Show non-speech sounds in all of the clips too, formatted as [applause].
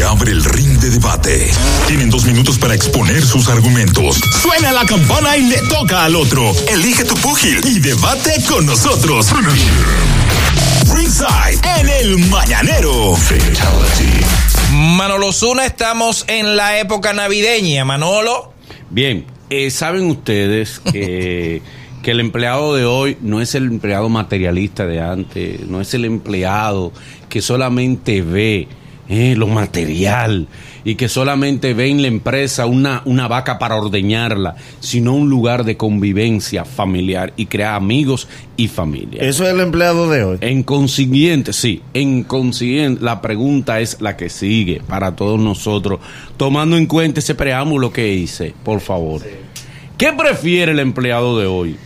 Se abre el ring de debate. Tienen dos minutos para exponer sus argumentos. Suena la campana y le toca al otro. Elige tu púgil y debate con nosotros. Ringside en el Mañanero. Manolo Zuna, estamos en la época navideña, Manolo. Bien, eh, saben ustedes que, [laughs] que el empleado de hoy no es el empleado materialista de antes, no es el empleado que solamente ve eh, lo material y que solamente ve en la empresa una, una vaca para ordeñarla, sino un lugar de convivencia familiar y crear amigos y familia. Eso es el empleado de hoy. En consiguiente, sí, en consiguiente, la pregunta es la que sigue para todos nosotros, tomando en cuenta ese preámbulo que hice, por favor. ¿Qué prefiere el empleado de hoy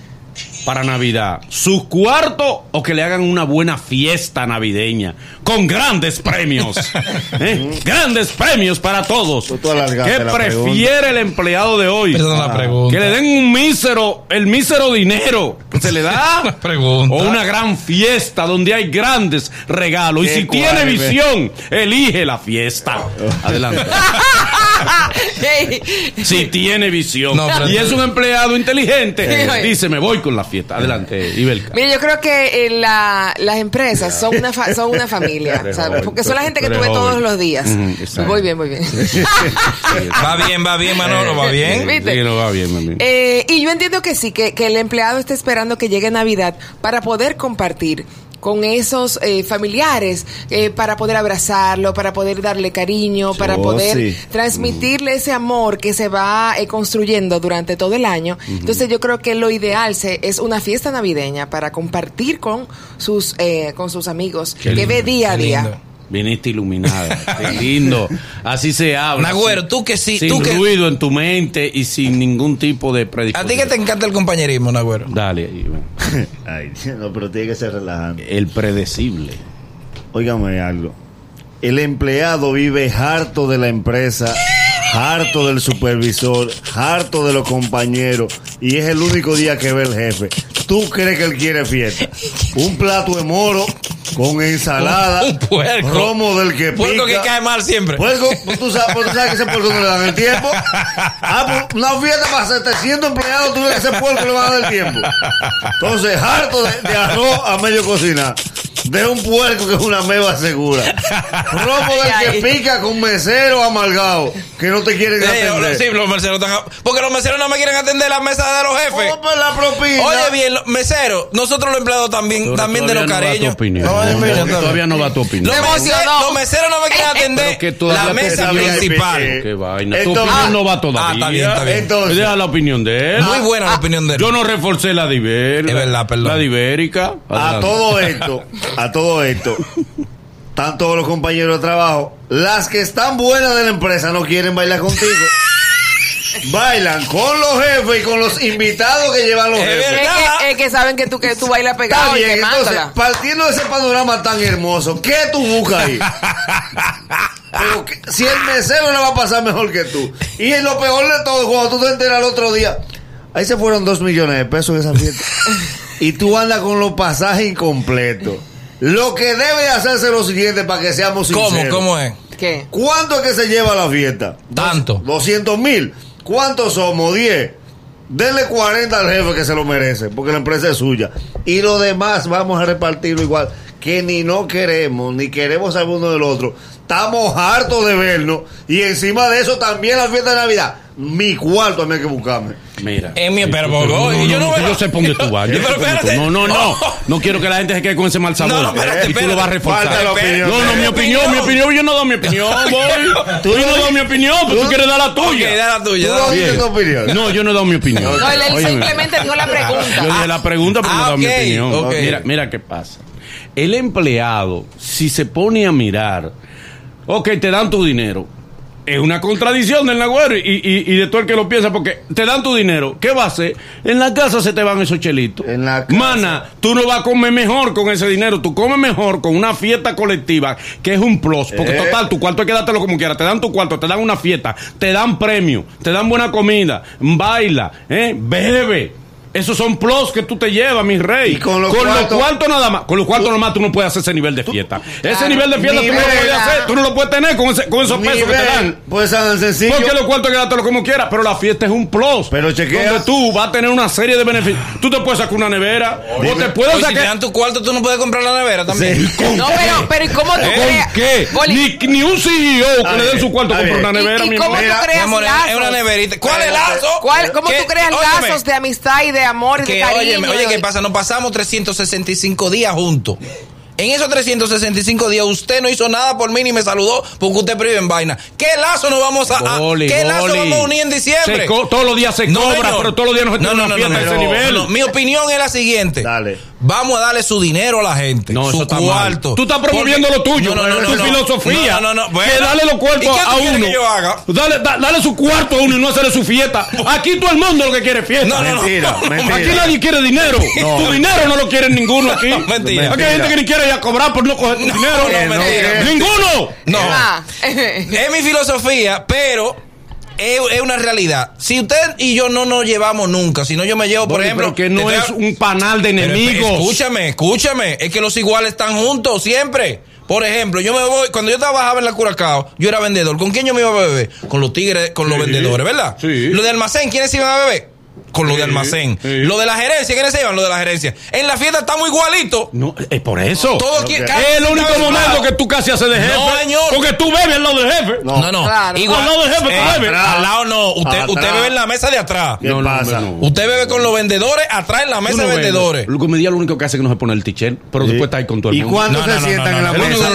para Navidad? ¿Sus cuartos o que le hagan una buena fiesta navideña con grandes premios? [laughs] ¿Eh? Grandes premios para todos. ¿Qué la prefiere el empleado de hoy? Perdón la pregunta. Que le den un mísero, el mísero dinero que se le da. [laughs] O una gran fiesta donde hay grandes regalos. Y si tiene visión, elige la fiesta. [laughs] Adelante. [laughs] Si tiene visión. No, y es un empleado inteligente. Dice, me voy con la fiesta. Adelante, Ibelka. Mira, yo creo que eh, la- las empresas son una, fa- son una familia, joven, porque son la gente que tú ves todos los días. Exacto. Voy bien, voy bien. Va bien, va bien, Manolo, va bien. [laughs] ¿Viste? Sí, no va bien. Eh, y yo entiendo que sí, que, que el empleado está esperando que llegue Navidad para poder compartir con esos eh, familiares, eh, para poder abrazarlo, para poder darle cariño, para Oh, poder sí. transmitirle ese amor que se va eh, construyendo durante todo el año. Entonces yo creo que lo ideal se, es una fiesta navideña para compartir con sus, eh, con sus amigos Qué que ve día a qué día. lindo. Viniste iluminada. [laughs] Qué lindo. Así se habla. Nagüero, tú que sí, Sin tú que- ruido en tu mente y sin ningún tipo de A predisposición. ti que te encanta el compañerismo, Nagüero. Dale. [laughs] Ay, no, pero tiene que ser relajante. El predecible. Óigame algo. El empleado vive harto de la empresa, harto del supervisor, harto de los compañeros y es el único día que ve el jefe. ¿Tú crees que él quiere fiesta? Un plato de moro con ensalada, Un- puerco. romo del que pica. Puerco que cae mal siempre. Puerco, tú sabes, tú sabes que ese puerco no le dan el tiempo. Ah, pues una fiesta para 700 empleados, tú le ese puerco le van a dar el tiempo. Entonces, harto de, de arroz a medio cocinar. De un puerco que es una meba segura. [laughs] Romo del que pica con mesero amargado que no te quieren Eh, atender. sí, los meseros están... Porque los meseros no me quieren atender la mesa de los jefes. ¿Cómo la propina? Oye bien, meseros, nosotros los empleados también, Pero también de los todavía no va tu cariños. opinión. No, No, no, todavía no va tu opinión. Los, meseros no me quieren atender Pero que todavía la tu mesa principal. Eh, Qué vaina. Tu Entonces- opinión no va Ah, todavía. está bien, está bien. Entonces- Deja la opinión de él. Muy buena la opinión de él. Yo no reforcé la de Ibérica. Es verdad, perdón. La de Ibérica. A todo esto, [laughs] a todo esto, están todos los compañeros de trabajo. Las que están buenas de la empresa no quieren bailar contigo. Bailan con los jefes y con los invitados que llevan los Es jefes. Es que, es que saben que tú, que tú bailas pegado y bien, entonces, quemándola. partiendo de ese panorama tan hermoso, ¿qué tú buscas ahí? Pero que- si el mesero le va a pasar mejor que tú. Y en lo peor de todo, cuando tú te enteras el otro día, ahí se fueron dos millones de pesos en esa fiesta. [laughs] y tú andas con los pasajes incompletos. Lo que debe de hacerse es lo siguiente para que seamos ¿Cómo? sinceros. ¿Cómo es? ¿Qué? ¿Cuánto es que se lleva la fiesta? Tanto. 200 mil. ¿Cuántos somos? 10. Denle 40 al jefe que se lo merece, porque la empresa es suya. Y lo demás vamos a repartirlo igual. Que ni no queremos, ni queremos saber uno del otro. Estamos hartos de vernos. Y encima de eso también la fiesta de Navidad. Mi cuarto a mí hay que buscarme. Mira. En mi- pero, no, pero, no, yo no yo sé por dónde tú vas. yo. [laughs] No, no, no. No quiero que la gente se quede con ese mal sabor. No, no, espérate, y tú lo vas a reforzar. Falta la opinión. No, no, mi opinión, mi opinión, yo no doy mi opinión, [laughs] boy. Tú yo no doy mi opinión, pero tú quieres dar la tuya. da la tuya. ¿Tú da la no tuya. dices tu opinión? No, yo no he dado mi opinión. No, él, simplemente dijo la Yo pregunta. dije la pregunta, pero no he Ah, dado mi opinión. Mira, mira qué pasa. El empleado, si se pone a mirar, ok, te dan tu dinero. Es una contradicción del nagüero y, y, y de todo el que lo piensa, porque te dan tu dinero. ¿Qué va a hacer? En la casa se te van esos chelitos. En la casa. Mana, tú no vas a comer mejor con ese dinero. Tú comes mejor con una fiesta colectiva, que es un plus. Porque Eh. total, tu cuarto hay que dártelo como quieras. Te dan tu cuarto, te dan una fiesta, te dan premio, te dan buena comida, baila, ¿eh? bebe. Esos son plus que tú te llevas, mi rey. Y con los cuartos- cuartos nada más. Con los cuartos nada más tú no puedes hacer ese nivel de fiesta. ese nivel de fiesta tú no lo puedes hacer. Tú no lo puedes tener con, ese- con esos pesos que te dan. Pues tan sencillo. Porque los cuartos hay que dártelo como quieras, pero la fiesta es un plus. Pero chequea. Donde tú vas a tener una serie de beneficios. Tú te puedes sacar una nevera. o te puedes Oye, si te sacar. dan tu cuarto, tú no puedes comprar la nevera también. ¿Con No, qué? pero, pero ¿y cómo tú ¿Con creas? qué? Ni, ni un CEO que A le den su cuarto compra una nevera, ¿Y- y mi cómo tú creas lazos? es una neverita. ¿Cuál es lazo? ¿Cuál- ¿Cómo tú creas lazos de amistad y de amor y de que, cariño? óyeme, oye, ¿qué pasa? Nos pasamos 365 días juntos. En esos 365 días usted no hizo nada por mí ni me saludó porque usted prive en vaina. ¿Qué lazo nos vamos a, a- Boli, qué lazo boli. vamos a unir en diciembre? Co- todos los días se No, cobra, señor. pero todos los días no se no, una no, fiesta no, a ese no, nivel. no. Mi opinión es la siguiente. Dale. Vamos a darle su dinero a la gente. No, su eso está mal. cuarto. Tú estás promoviendo Porque- lo tuyo, No, no, no, es no, tu no. filosofía. No, no, no. Bueno. que dale los ¿Y cuartos qué tú a uno. que yo haga? Dale, da- dale su cuarto a uno y no hacerle su fiesta. [laughs] Aquí todo el mundo lo que quiere es fiesta. No, no, no. Mentira, [laughs] mentira. Aquí nadie quiere dinero. [laughs] No. Tu dinero no lo quiere ninguno aquí. Mentira. Aquí hay gente que ni quiere ir a cobrar por no coger tu dinero. no, mentira. Ninguno. No. Ah. Es mi filosofía, pero es, es una realidad. Si usted y yo no nos llevamos nunca, si no yo me llevo, por Boli, ejemplo. que no es un panal de enemigos. Escúchame, escúchame. Es que los iguales están juntos siempre. Por ejemplo, yo me voy, cuando yo trabajaba en la Curacao, yo era vendedor. ¿Con quién yo me iba a beber? Con los tigres, con los vendedores, ¿verdad? sí. Lo de almacén, ¿quiénes iban a beber? Con lo Sí, de almacén. sí. Lo de la gerencia, ¿quiénes se iban? Lo de la gerencia. En la fiesta estamos igualitos. No, es por eso. Todo es el único momento que tú casi haces de jefe. No, señor. Porque tú bebes al lado del jefe. No. No, no. Claro. Igual. Al lado del jefe, tú Eh, bebes. Al lado no. Usted, Atrás. usted bebe en la mesa de atrás. ¿Qué No, no, pasa? no, no. Usted bebe con los vendedores atrás en la mesa no de vendedores. El comedia lo único que hace es que no se pone el tichel, pero después está ahí con todo el ¿Y mundo. cuándo No, se sientan en la mesa?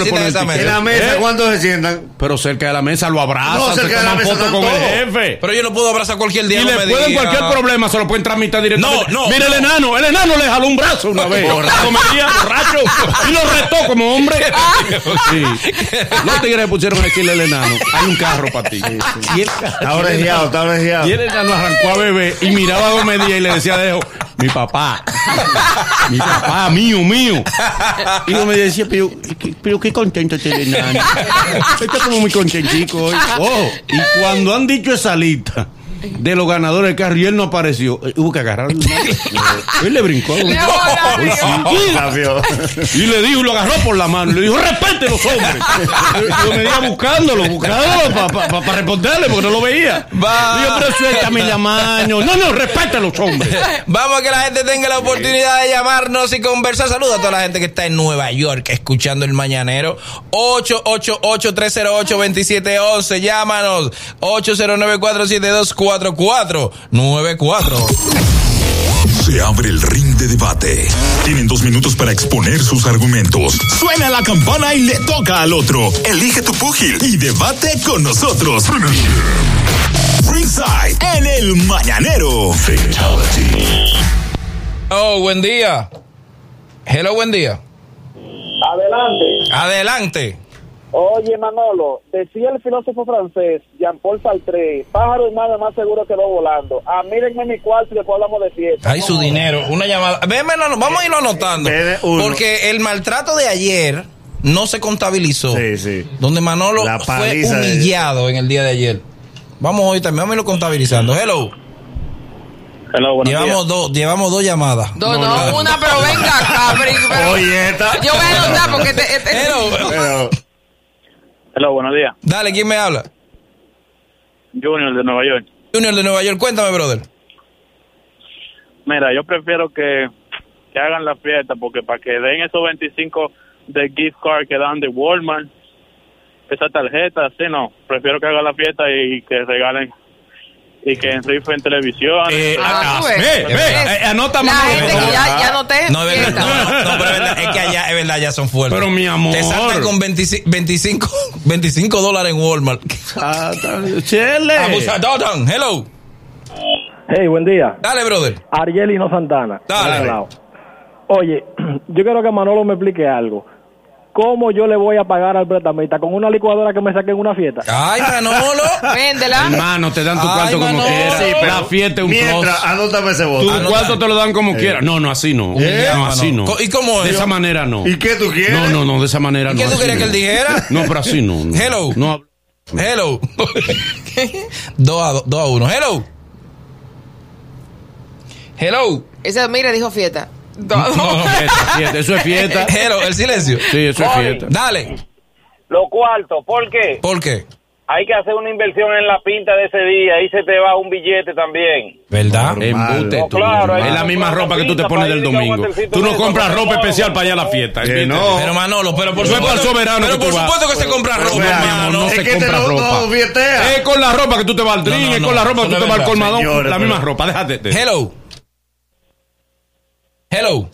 En la mesa, ¿Eh? ¿cuántos se sientan? Pero cerca de la mesa lo abraza, No, cerca de la mesa con el jefe. Pero yo no puedo abrazar cualquier día. Y no le pueden cualquier problema, se lo pueden tramitar directamente. No, no, Mira el no. enano, el enano le jaló un brazo una vez. Comedia, borracho. Y lo retó como hombre. [laughs] Sí. Los tigres le pusieron a decirle al enano, hay un carro para ti. Y el, Está orejeado, está orejeado. y el enano arrancó a beber y miraba a Gomedía y le decía de lejos, mi papá, mi papá, mío, mío. Y Gomedía decía, pero, pero qué contento este enano. Está como muy contentico hoy. [laughs] Oh, y cuando han dicho esa lista de los ganadores del carro y él no apareció, eh, hubo que agarrarlo. [laughs] Él le brincó. Le. Cambió. Y le dijo, lo agarró por la mano y le dijo, respete los hombres. Yo me iba buscándolo, buscándolo para responderle porque no lo veía. Va. Digo, pero suéltame la mano. No, no, respete a los hombres. Vamos a que la gente tenga la oportunidad de llamarnos y conversar. Saludos a toda la gente que está en Nueva York escuchando el mañanero. 888-308-2711. Llámanos. 809-472-4494. Se abre el ring de debate. Tienen dos minutos para exponer sus argumentos. Suena la campana y le toca al otro. Elige tu púgil y debate con nosotros. Ringside en el mañanero. Oh, buen día. Hello, buen día. Adelante. Adelante. Oye, Manolo, decía el filósofo francés Jean-Paul Sartre, pájaro y nada más seguro quedó volando. Ah, mírenme mi cuarto y después hablamos de fiesta. Hay su No, dinero. Una llamada. No, vamos a irlo anotando. Uno. Porque el maltrato de ayer no se contabilizó. Sí, sí. Donde Manolo fue de- humillado en el día de ayer. Vamos hoy también, vamos a irlo contabilizando. Hello. Hello, Llevamos dos, llevamos dos llamadas. No, no, una, pero venga pero- Oye, esta. Yo voy a anotar porque te, este- Hello. Pero, Hello, buenos días. Dale, ¿quién me habla? Junior de Nueva York. Junior de Nueva York, cuéntame, brother. Mira, yo prefiero que, que hagan la fiesta porque para que den esos 25 de gift card que dan de Walmart, esa tarjeta, así no. Prefiero que hagan la fiesta y que regalen y que rifen televisión. Eh, Ah, ah, ve, ve, ¿Ves? eh, anota La Manolo. gente que ya, ya noté. No, es verdad. No, no, no, pero es verdad. Es que allá, es verdad, ya son fuertes. Pero, mi amor. Te saltan con 25, 25, 25 dólares en Walmart. Ah, Chele. Abusador. Hello. Hey, buen día. Dale, brother. Arielino Santana. Dale. De este lado. Oye, [clears throat] yo quiero que Manolo me explique algo. ¿Cómo yo le voy a pagar al prestamista con una licuadora que me saqué en una fiesta? Ay, Manolo. [laughs] Véndela. Hermano, te dan tu Ay, cuarto como quieras. Sí, la fiesta es un mientras, plus. anótame ese Tu voto. Anota. cuarto te lo dan como quieras. No, no, así no. Eh, No, así no. ¿Y cómo De es? esa manera no. ¿Y qué tú quieres? No, no, no, de esa manera ¿Y no. qué tú querías no. que él dijera? [laughs] No, pero así no. no. Hello. No, Hello. [laughs] dos a, dos a uno. Hello. Hello. Ese, mire, dijo fiesta. No, no, Fiesta, fiesta, eso es fiesta. [laughs] Hello, el silencio. Sí, eso es fiesta. Dale. Lo cuarto, ¿por qué? ¿Por qué? Hay que hacer una inversión en la pinta de ese día y se te va un billete también. ¿Verdad? Embute No, claro, es la misma ropa que tú te pones del domingo. Tú no compras ropa especial para allá a la fiesta. Que no. Pero Manolo, pero por No es para el supuesto. soberano pero que por supuesto que se compra Pero ropa, hermano. no Es se que te compra lo- ropa. Es con la ropa que tú te vas al drink, No, no, es con la ropa que tú te vas al colmadón. La misma ropa, déjate. de- Hello.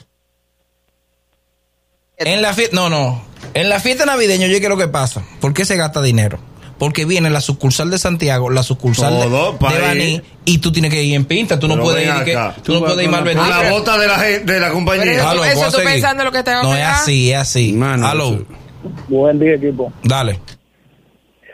En la fiesta, no, no. En la fiesta navideña, yo qué lo que pasa. ¿Por qué se gasta dinero? Porque viene la sucursal de Santiago, la sucursal Todo de, de. Baní, y tú tienes que ir en pinta. Tú no Pero puedes ir, que- tú no puedes ir mal Con vestido. la bota de la, de la Pero compañía. eso- Aló, eso ¿puedo tú seguir? pensando lo que te va a No es así, es así. Mano, Aló, eso- Buen día, equipo. dale.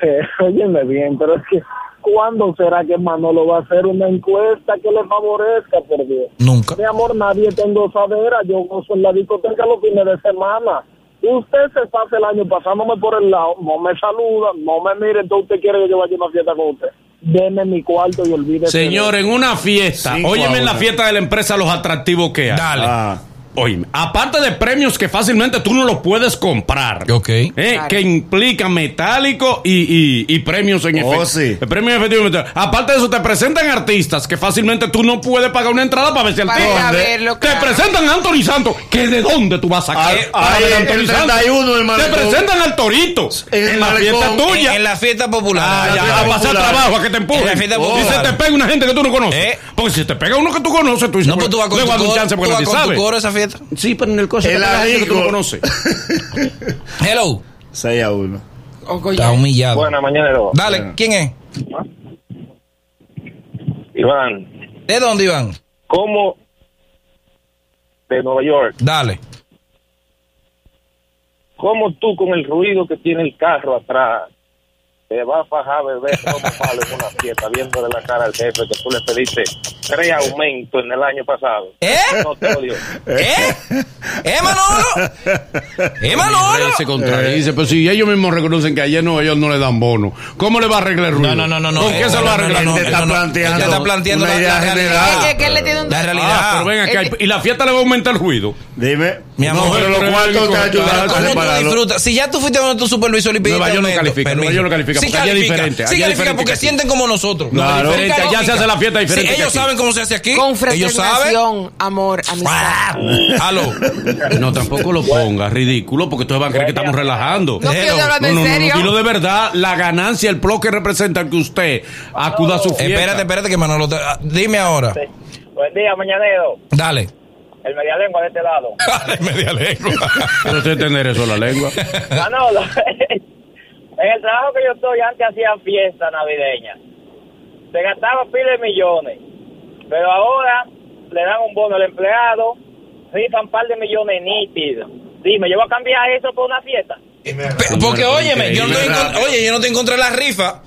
Eh, [laughs] óyeme bien, pero es que ¿cuándo será que Manolo va a hacer una encuesta que le favorezca, por Dios? Nunca. Mi amor, nadie tengo gozadera, yo gozo en la discoteca los fines de semana. Usted se pasa el año pasándome por el lado, no me saluda, no me mire, entonces usted quiere que yo vaya a una fiesta con usted. Deme mi cuarto y olvídese. Señor, en una fiesta, Cinco óyeme en la fiesta de la empresa los atractivos que hay. Dale. Ah, Óyeme, aparte de premios que fácilmente tú no los puedes comprar. Ok. ¿eh? Claro. Que implican metálico y, y- y premios en Oh, efectivo. sí. El premio en efectivo. Aparte de eso, te presentan artistas que fácilmente tú no puedes pagar una entrada para ver si el verlo, Te claro. presentan a Anthony Santos. ¿Que de dónde tú vas a sacar? Ay, para ay, ver a el Anthony Santos? 31 del Te presentan al Torito. En el En la fiesta tuya. en la fiesta popular. Ah, ya, fiesta a pasar popular. trabajo, a que te empujen. En la fiesta Y se te pega una gente que tú no conoces. ¿Eh? Porque si te pega uno que tú conoces, tú dices, No, pues tú vas con le tu voy a dar un coro, chance tú vas con tu coro a esa fiesta. Sí, pero en el coche El gente que tú conoces. [laughs] Hello. 6 a 1. Ojo, Está humillado. Buena, mañanero. Dale, ¿quién es? Iván, ¿De dónde, Iván? ¿cómo de Nueva York? Dale. ¿Cómo tú con el ruido que tiene el carro atrás te vas a fajar bebé como malo en una fiesta viéndole la cara al jefe que tú le pediste tres aumentos en el año pasado? ¿Eh? No te odio. ¿Eh? ¿Eh, Manolo? ¿Eh, Manolo? Él se contradice, pero si ellos mismos reconocen que ayer no, ellos no le dan bono, ¿cómo le va a arreglar el ruido? No, no, no, no. ¿Con eh, qué se lo va a no, arreglar? no, no, Te está planteando Te está planteando una la, realidad. general. Es que- que él le tiene un- La realidad. Ah, pero ven acá, y la fiesta le va a aumentar el ruido. Dime. Mi amor, no, pero los cuartos te ayudan. Si ya tú fuiste donde tu supervisor y pediste Nueva York no califica. Nueva York no califica, Sí porque allá es califica, diferente, Sí califica diferente porque sienten como nosotros. Claro. Allá se hace la fiesta diferente ellos aquí. saben cómo se hace aquí. Con Ellos saben. fraternidad, amor, amistad. Aló. No, tampoco lo ponga, ridículo, porque ustedes van a creer que estamos relajando. No, estoy hablando en serio. Dilo de verdad, la ganancia, el plus que representa que usted acuda a su fiesta. Espérate, espérate que Manolo te- ah, Dime ahora. Buen día, mañanero. Dale. El media lengua de este lado. [laughs] Media lengua. Pero usted entender eso la lengua. Manolo, [laughs] en el trabajo que yo estoy antes hacían fiesta navideña. Se gastaban pila de millones. Pero ahora le dan un bono al empleado, rifan un par de millones nítidos. Dime, ¿yo voy a cambiar eso por una fiesta? Porque, óyeme, yo no estoy oye, yo no estoy en contra de la rifa.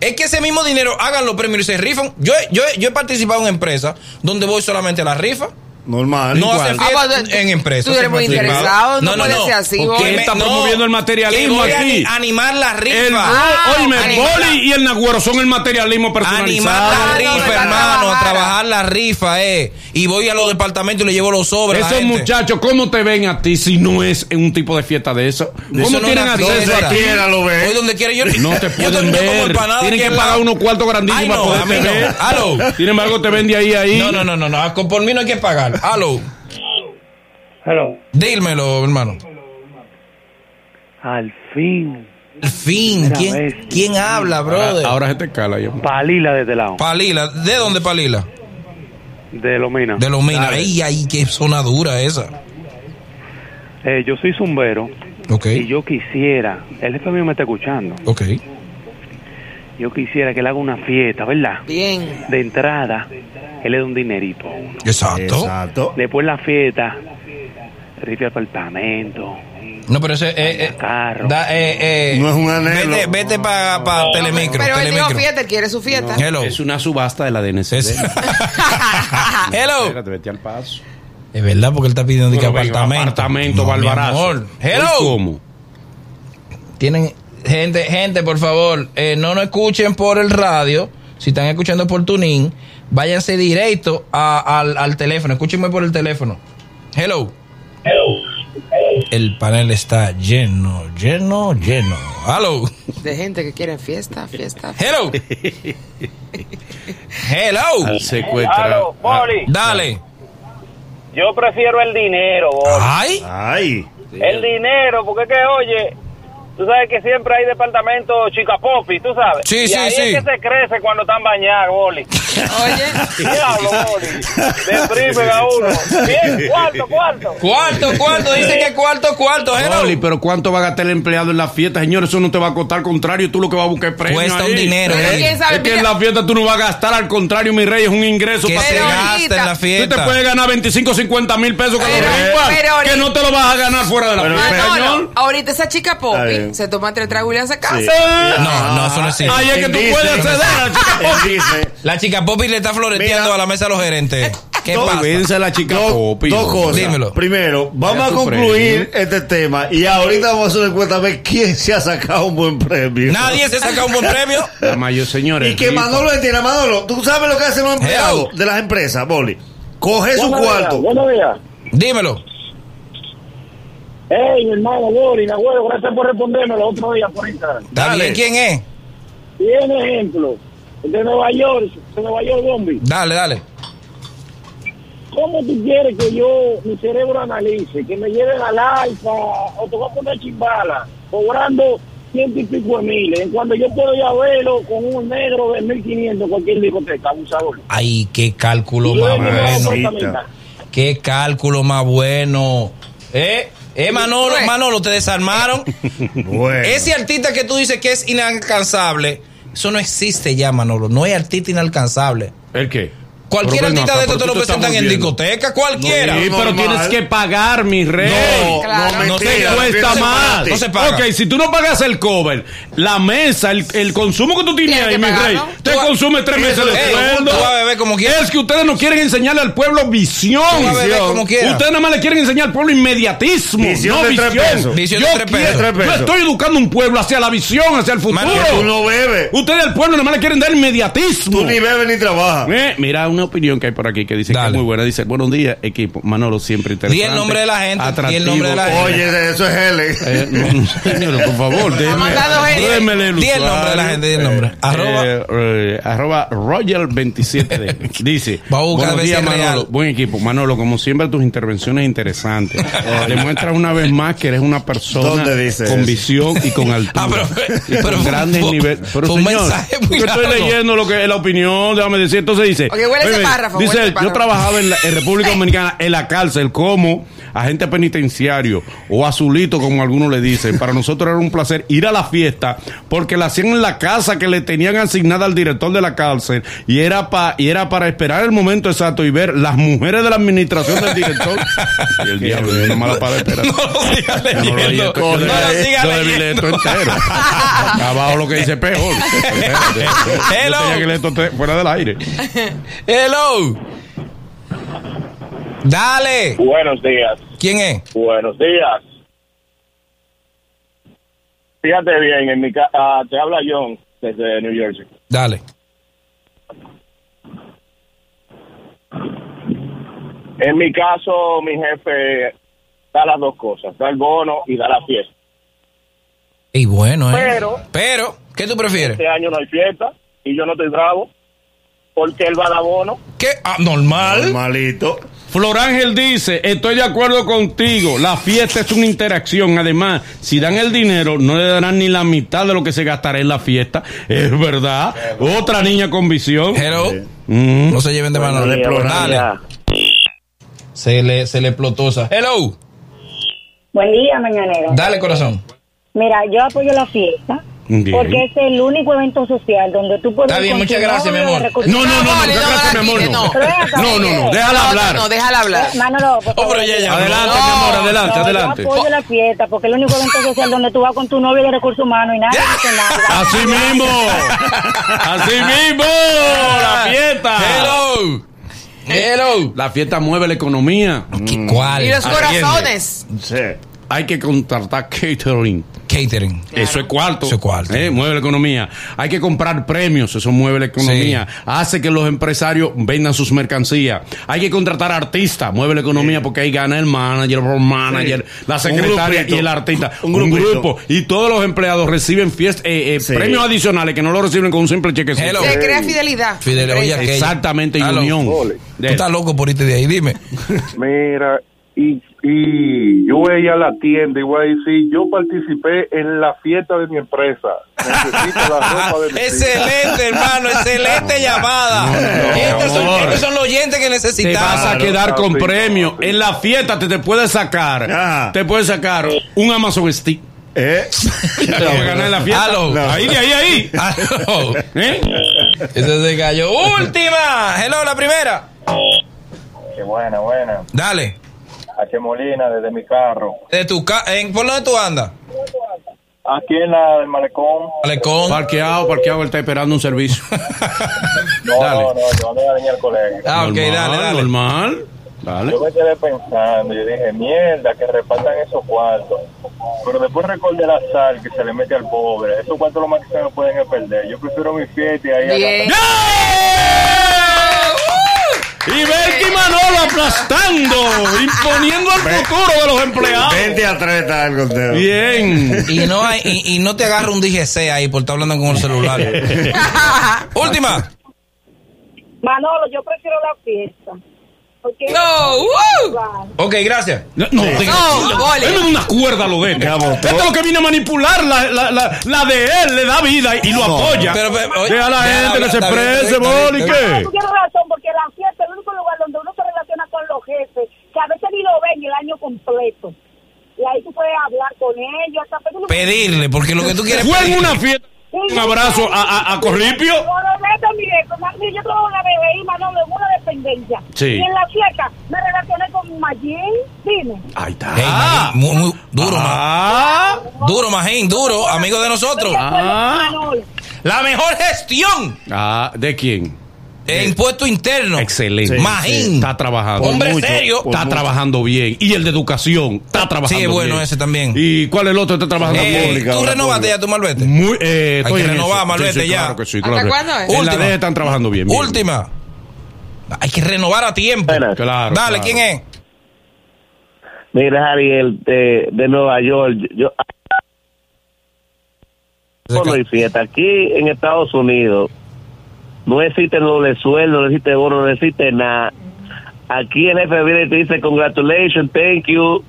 Es que ese mismo dinero hagan los premios y se rifan. Yo, he- yo, he- yo he participado en empresas donde voy solamente a la rifa. Normal. No Ah, fiesta pues, en empresas. tú eres muy interesado, no puede ser así, Porque él está No, promoviendo el materialismo que voy a aquí. ani- animar la El, rifa. Ah, oíme, el animar. boli y el nagüero son el materialismo Animar personalizado. la Ah, no, rifa, hermano, a trabajar. la rifa, eh. Y voy a los departamentos y le llevo los sobres. la Esos muchachos, ¿cómo te ven a ti si no es en un tipo de fiesta de eso? Eso ¿Cómo no tienen acceso a ti? Quiera lo ve. Voy donde quiera yo. No te pueden ver. Tienen que pagar unos cuartos grandísimos para no, poderte no. ver. Sin embargo, te ven de ahí a ahí. No, no, no, no, no. Por mí no hay que pagar. Aló. Hello. Dímelo, hermano. Al fin. Al fin. ¿Quién. ¿quién habla, brother? Ahora, ahora se te cala yo. Palila de este lado. Palila. ¿De dónde Palila? De Lomina. De Lomina. Ay, ay, qué zona dura esa. Eh, yo soy zumbero Ok. y yo quisiera, el jefe mío me está escuchando, Ok. Yo quisiera que le haga una fiesta, ¿verdad? Bien. De entrada, él le da un dinerito a uno. Exacto. Exacto. Después la fiesta, rifle apartamento, No, pero ese. Eh, eh, carro. da, eh, eh, No es un anhelo. Vete, vete para pa Telemicro. Pero él dijo telemicro. fiesta, él quiere su fiesta. Hello. Es una subasta de la DNC. Es- [laughs] Hello. Espérate, vete al paso. Es verdad, porque él está pidiendo de que venga, apartamento. Apartamento, No, mi Barbarazo. amor. Hello. ¿Cómo? Tienen gente, gente, por favor, eh, no nos escuchen por el radio, si están escuchando por Tuning, váyanse directo a- al, al teléfono. Escúchenme por el teléfono. Hello. El panel está lleno, lleno, lleno. Hello. De gente que quiere fiesta, fiesta. Hello. Hello. Al secuestrar. Aló, Boli. Dale. Yo prefiero el dinero, Boli. Ay. Ay. El dinero, porque es que, oye, tú sabes que siempre hay departamentos chicapopi, tú sabes. Sí, y sí, ahí sí. es que se crece cuando están bañados, Boli. [laughs] Oye, [laughs] Diablo, Boli. Deprimen a uno. Bien, cuarto, cuarto. Cuarto, cuarto. Dice que cuarto, cuarto. Hello. Oli, pero ¿cuánto va a gastar el empleado en la fiesta? Señor, eso no te va a costar, al contrario, tú lo que vas a buscar es premio Cuesta ahí. un dinero. Eh. quién sabe, Es que en la fiesta tú no vas a gastar, al contrario, mi rey, es un ingreso para ti. gasta en la Tú te fiesta. puedes ganar 25, 50 mil pesos que Pero- pero que no te lo vas a ganar fuera de la Pero- fiesta, Manolo, ahorita esa chica Está Poppy se toma tres tragos y le hace caso. Sí. No, no, eso no existe. Ahí es que tú Dice- puedes acceder a la chica dice La chica Poppy le está floreteando Mira. a la mesa a los gerentes. ¿Qué pasa? La chica dos, Popi. dos cosas. Dímelo. Primero, vamos a concluir este tema y ahorita vamos a hacer una encuesta a ver quién se ha sacado un buen premio. Nadie se saca un buen premio. La mayor, señores. Y que rifa. Manolo entienda, Manolo, tú sabes lo que hacen los empleados Hello. de las empresas, Boli. Coge su cuarto. días, buenos días. Dímelo. Hey, mi hermano Boli, mi abuelo, gracias por responderme el otro día por Instagram. ¿Está bien quién es? Tiene ejemplo. De Nueva York, de Nueva York, Bombi. Dale, dale. ¿Cómo tú quieres que yo, mi cerebro analice, que me lleven al alfa o te voy a poner chimbala, cobrando ciento y pico de miles, en cuando yo puedo ya verlo con un negro de 1500 cualquier discoteca, abusador. Ay, qué cálculo más bueno. Qué cálculo más bueno. ¿Eh? Eh, Manolo, Manolo, te desarmaron. [laughs] Bueno. Ese artista que tú dices que es inalcanzable, eso no existe ya, Manolo. No hay artista inalcanzable. ¿El qué? Cualquier artista de estos pero te lo presentan en discoteca, cualquiera. Sí, pero Normal. tienes que pagar, mi rey. No, Claro. no, mentira. cuesta más. No se paga. Ok, si tú no pagas el cover, la mesa, el, el consumo que tú tienes ahí, mi rey, te consume tres meses de sueldo. tú vas a beber como quieras. Es que ustedes no quieren enseñarle al pueblo visión. Tú vas a beber como quieras. Ustedes nada más le quieren enseñar al pueblo inmediatismo, Visión no de tres visión. pesos. Visión yo, de tres quiero- pesos. Tres yo estoy educando un pueblo hacia la visión, hacia el futuro. Tú no bebes. Ustedes al pueblo nada más le quieren dar inmediatismo. Tú ni bebes ni trabajas. Eh, mira una opinión que hay por aquí que dice que es muy buena. Dice, buenos días, equipo. Manolo, siempre interesante. Di el nombre de la gente, di el nombre de la gente. Oye, eso es Helen. Eh, no, no, señor, por favor, [laughs] déjeme, el el nombre de la gente, di el nombre. Arroba. Eh, eh, arroba Roger27D. [laughs] Dice, Va a buscar buenos días Manolo, real. buen equipo. Manolo, como siempre tus intervenciones interesantes. [laughs] Demuestras una vez más que eres una persona ¿Dónde dice con visión y con altura. Ah, pero- y pero con grandes niveles. Pero un mensaje muy yo estoy leyendo lo que es la opinión, déjame decir. Entonces dice, Ok, huele ese oye, párrafo, dice, yo trabajaba en, la, en República [laughs] Dominicana en la cárcel como agente penitenciario o azulito como algunos le dicen. Para nosotros era un placer ir a la fiesta porque la hacían en la casa que le tenían asignada al director de la cárcel y era pa, y era para esperar el momento exacto y ver las mujeres de la administración del director [laughs] y el diablo yo nomás la para esperar. No lo sigas Ya no lo leyendo. No lo leyendo. entero. [laughs] Abajo lo que dice peor. Yo- tenía que leer fuera del aire. Hello. Dale. Buenos días. ¿Quién es? Buenos días. Fíjate bien, en mi ca ah, te habla John desde New Jersey. Dale. En mi caso, mi jefe da las dos cosas, da el bono y da la fiesta. Y bueno, ¿eh? Pero- Pero, ¿qué tú prefieres? Este año no hay fiesta y yo no estoy bravo porque él va a dar bono. ¿Qué? Ah, normal. Malito. Flor Ángel dice, estoy de acuerdo contigo, la fiesta es una interacción, además, si dan el dinero, no le darán ni la mitad de lo que se gastará en la fiesta, es verdad, otra niña con visión. Hello. Mm. No se lleven de mano. Se le, se le explotó esa. Hello. Buen día, mañanero. Dale, corazón. Mira, yo apoyo la fiesta Bien. porque es el único evento social donde tú puedes... Está bien, muchas gracias, mi amor. No, no, no, no, ¿qué no, clase, mi amor? no. No, no, no, déjala No, hablar. No, no, déjala hablar. Manolo, por Oh, pero favor, ya, ya. Adelante, No. mi amor, adelante, no, adelante. Yo apoyo la fiesta porque es el único evento social donde tú vas con tu novio de recursos humanos y nadie dice nada. [laughs] Así mismo, así [laughs] mismo, la fiesta. Hello. Hello. La fiesta mueve la economía. ¿Qué- ¿Cuál? Y los corazones. Sí. Hay que contratar catering Catering. Eso es cuarto. Eso es cuarto. Eh, mueve la economía. Hay que comprar premios, eso mueve la economía. Hace que los empresarios vendan sus mercancías. Hay que contratar artistas, mueve la economía porque ahí gana el manager, el manager, la secretaria y el artista. Un grupo. Y todos los empleados reciben fiest- eh, eh, Sí. premios adicionales que no lo reciben con un simple cheque. Hello. Se crea fidelidad. Fidel, oye, aquello. Exactamente, y unión. Tú estás loco por irte de ahí, dime. Mira, y, y yo voy a ir a la tienda y voy a decir, yo participé en la fiesta de mi empresa. Necesito la [laughs] ropa de mi Excelente, hermano, excelente llamada. estos, son, amor. estos son los oyentes que Te necesitamos. vas a quedar con premio. En la fiesta te, te puedes sacar. Te puedes sacar un Amazon Stick. ¿Eh? [laughs] Te ganar en la fiesta. Aló. Ahí, de ahí, ahí. [laughs] ¿Eh? Ese se cayó. Última. Hello, la primera. Qué buena, buena. Dale. H. Molina, desde mi carro. De tu ca en, ¿Por dónde tú andas? Aquí en la del malecón. Malecón. Parqueado, parqueado, él está esperando un servicio. [laughs] No, Dale. no, no, yo ando a dañar el colegio. Ah, ok, Normal, dale, dale. Normal. Dale. Yo me quedé pensando, yo dije, mierda, que repartan esos cuartos. Pero después recordé la sal que se le mete al pobre. Esos cuartos lo más que se me pueden perder. Yo prefiero mi fiesta y ahí... Bien. Y Manolo aplastando, imponiendo el futuro de los empleados. 20 a 3 está el conteo. Bien. Y no, hay, y, y no te agarra un DGC ahí por estar hablando con el celular. [laughs] Última. Manolo, yo prefiero la fiesta. Porque No, ¡uh! Ok, gracias. No, no, diga- No, gole. Deme una cuerda lo de. Este es lo que viene a manipular la, la, la, la de él, le da vida y, y lo apoya. Pero, pero, oye, Deja a la gente que se exprese, Boli, tú tienes razón, porque la fiesta es el único lugar donde uno relaciona con los jefes, que a veces ni lo ven el año completo. Y ahí tú puedes hablar con ellos, hasta pedirle- Pedirle, porque lo que tú quieres Fue en una fiesta. Un abrazo a, a, a Corripio. Mire, yo trabajo en la BBI, Manolo, en una dependencia. Sí. Y en la fiesta me relacioné con Magín, dime. Ahí está. Ey, Magín, muy, muy duro, ma- Ah, duro, Magín, duro, amigo de nosotros. ah. La mejor gestión Ah, ¿de quién? De impuesto interno. Excelente. Sí, Magín. Está trabajando. Hombre mucho, serio. por Está mucho. trabajando bien. Y el de educación está trabajando Sí, es bueno bien. ese también. ¿Y cuál es el otro que está trabajando Eh, pública? ¿Tú renovaste ya tu malvete? Muy, eh, Hay que renovar. Malvete, Sí, sí, ya. Claro que sí, ¿Hasta claro que- cuándo es? En la Última. Están trabajando bien. bien. Última. Hay que renovar a tiempo. Claro. Dale, claro. ¿quién es? Mira, Ariel, de, de Nueva York. Yo, no hay fiesta. Aquí en Estados Unidos no existe doble sueldo, no existe bono, no existe nada. Aquí el jefe viene y te dice congratulations, thank you,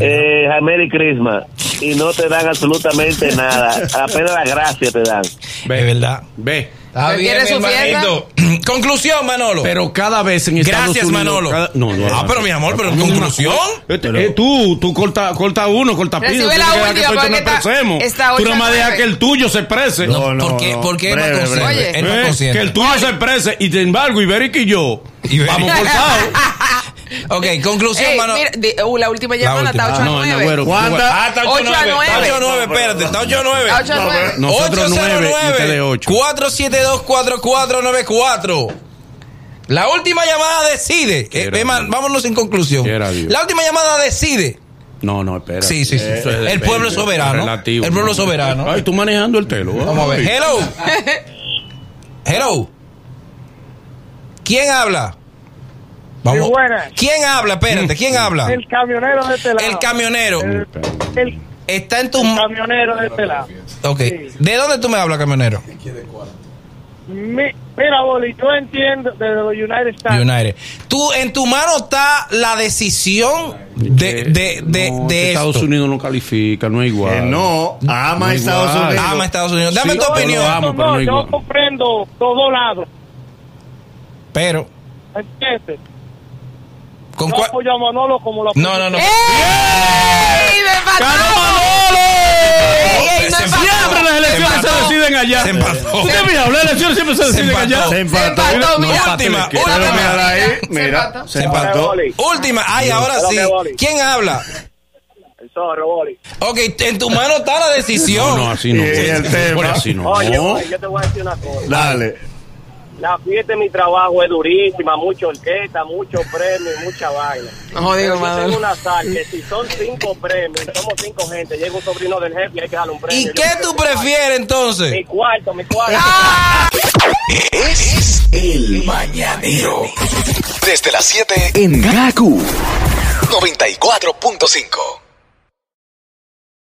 eh, Merry Christmas. Y no te dan absolutamente nada. Apenas la gracia te dan. Ve, Es verdad. Ve. Está ¿Pero bien, su hermanito. [clears throat] Conclusión, Manolo. Pero cada vez en Estados Gracias, Unidos. Manolo. cada- no, no. Ah, pero mi amor, pero No, no, conclusión. Eh, tú, tú corta, corta uno, corta piso. Recibe la que última, no está- expresemos. está Tú nada más que el tuyo se exprese. No, no, porque, no. porque es más Breve, consciente. Eh, consciente. que el tuyo se exprese. Y sin embargo, Iberic y yo vamos cortados. [laughs] Ok, conclusión, Ey, Manolo. mira, di- uh, la última llamada última. está 8 Ah, a no, 9. Nagüero. ¿Cuánta? Ah, está 8 a 9. Está 8 a 9, espérate. Está 8 a 9. Está 8 a 9. Nosotros nueve y ustedes ocho. 472-4494. La última llamada decide. Eh, Quiera Emma, Dios. vámonos sin conclusión. Quiera Dios. La última llamada decide. No, no, espera. Sí, sí, sí. Eso es El pueblo es soberano. relativo. El pueblo es soberano. Ay, tú manejando el telo. Vamos a ver. Hello. [laughs] Hello. ¿Quién habla? Vamos. Sí, buena. ¿Quién habla? Espérate, ¿quién habla? El camionero de este lado. El camionero. El, el Está en tu. camionero de este lado. Ok. ¿De dónde tú me hablas, camionero? Mi- mira, Boli, yo entiendo de los United States. United. Tú, en tu mano está la decisión de, de, de, No, de que esto. Estados Unidos no califica, no es igual. Que no, ama No a Estados igual. Unidos. Ama a Estados Unidos. Dame Sí, tu yo opinión. amo. No, pero no no, yo comprendo todos lados. Pero, ¿Entiendes? ¿Con Yo cuál? apoyo a Manolo como lo No, no, no. ¡Ey! ¡Me empató. Siempre las elecciones se, deciden allá. Se empató. ¿Usted fija? Las elecciones siempre se deciden allá. Se empató. Se empató, No, mira. última, última. mira ahí, Se mira, empató. se empató. Última. Ay, ahora sí. ¿Quién habla? El zorro, Boli. Ok, en tu mano está la decisión. No, no, así no. Y el tema. así no. Oye, Boli, yo te voy a decir una cosa. Dale. La fiesta en mi trabajo es durísima, mucha orquesta, mucho premio y mucha vaina. No, digo, yo tengo una sal que si son cinco premios, somos cinco gente, llega un sobrino del jefe y hay que darle un premio. ¿Y Yo qué tú prefieres entonces? Mi cuarto, mi cuarto. Es el mañanero. Desde las 7 en Gaku 94.5.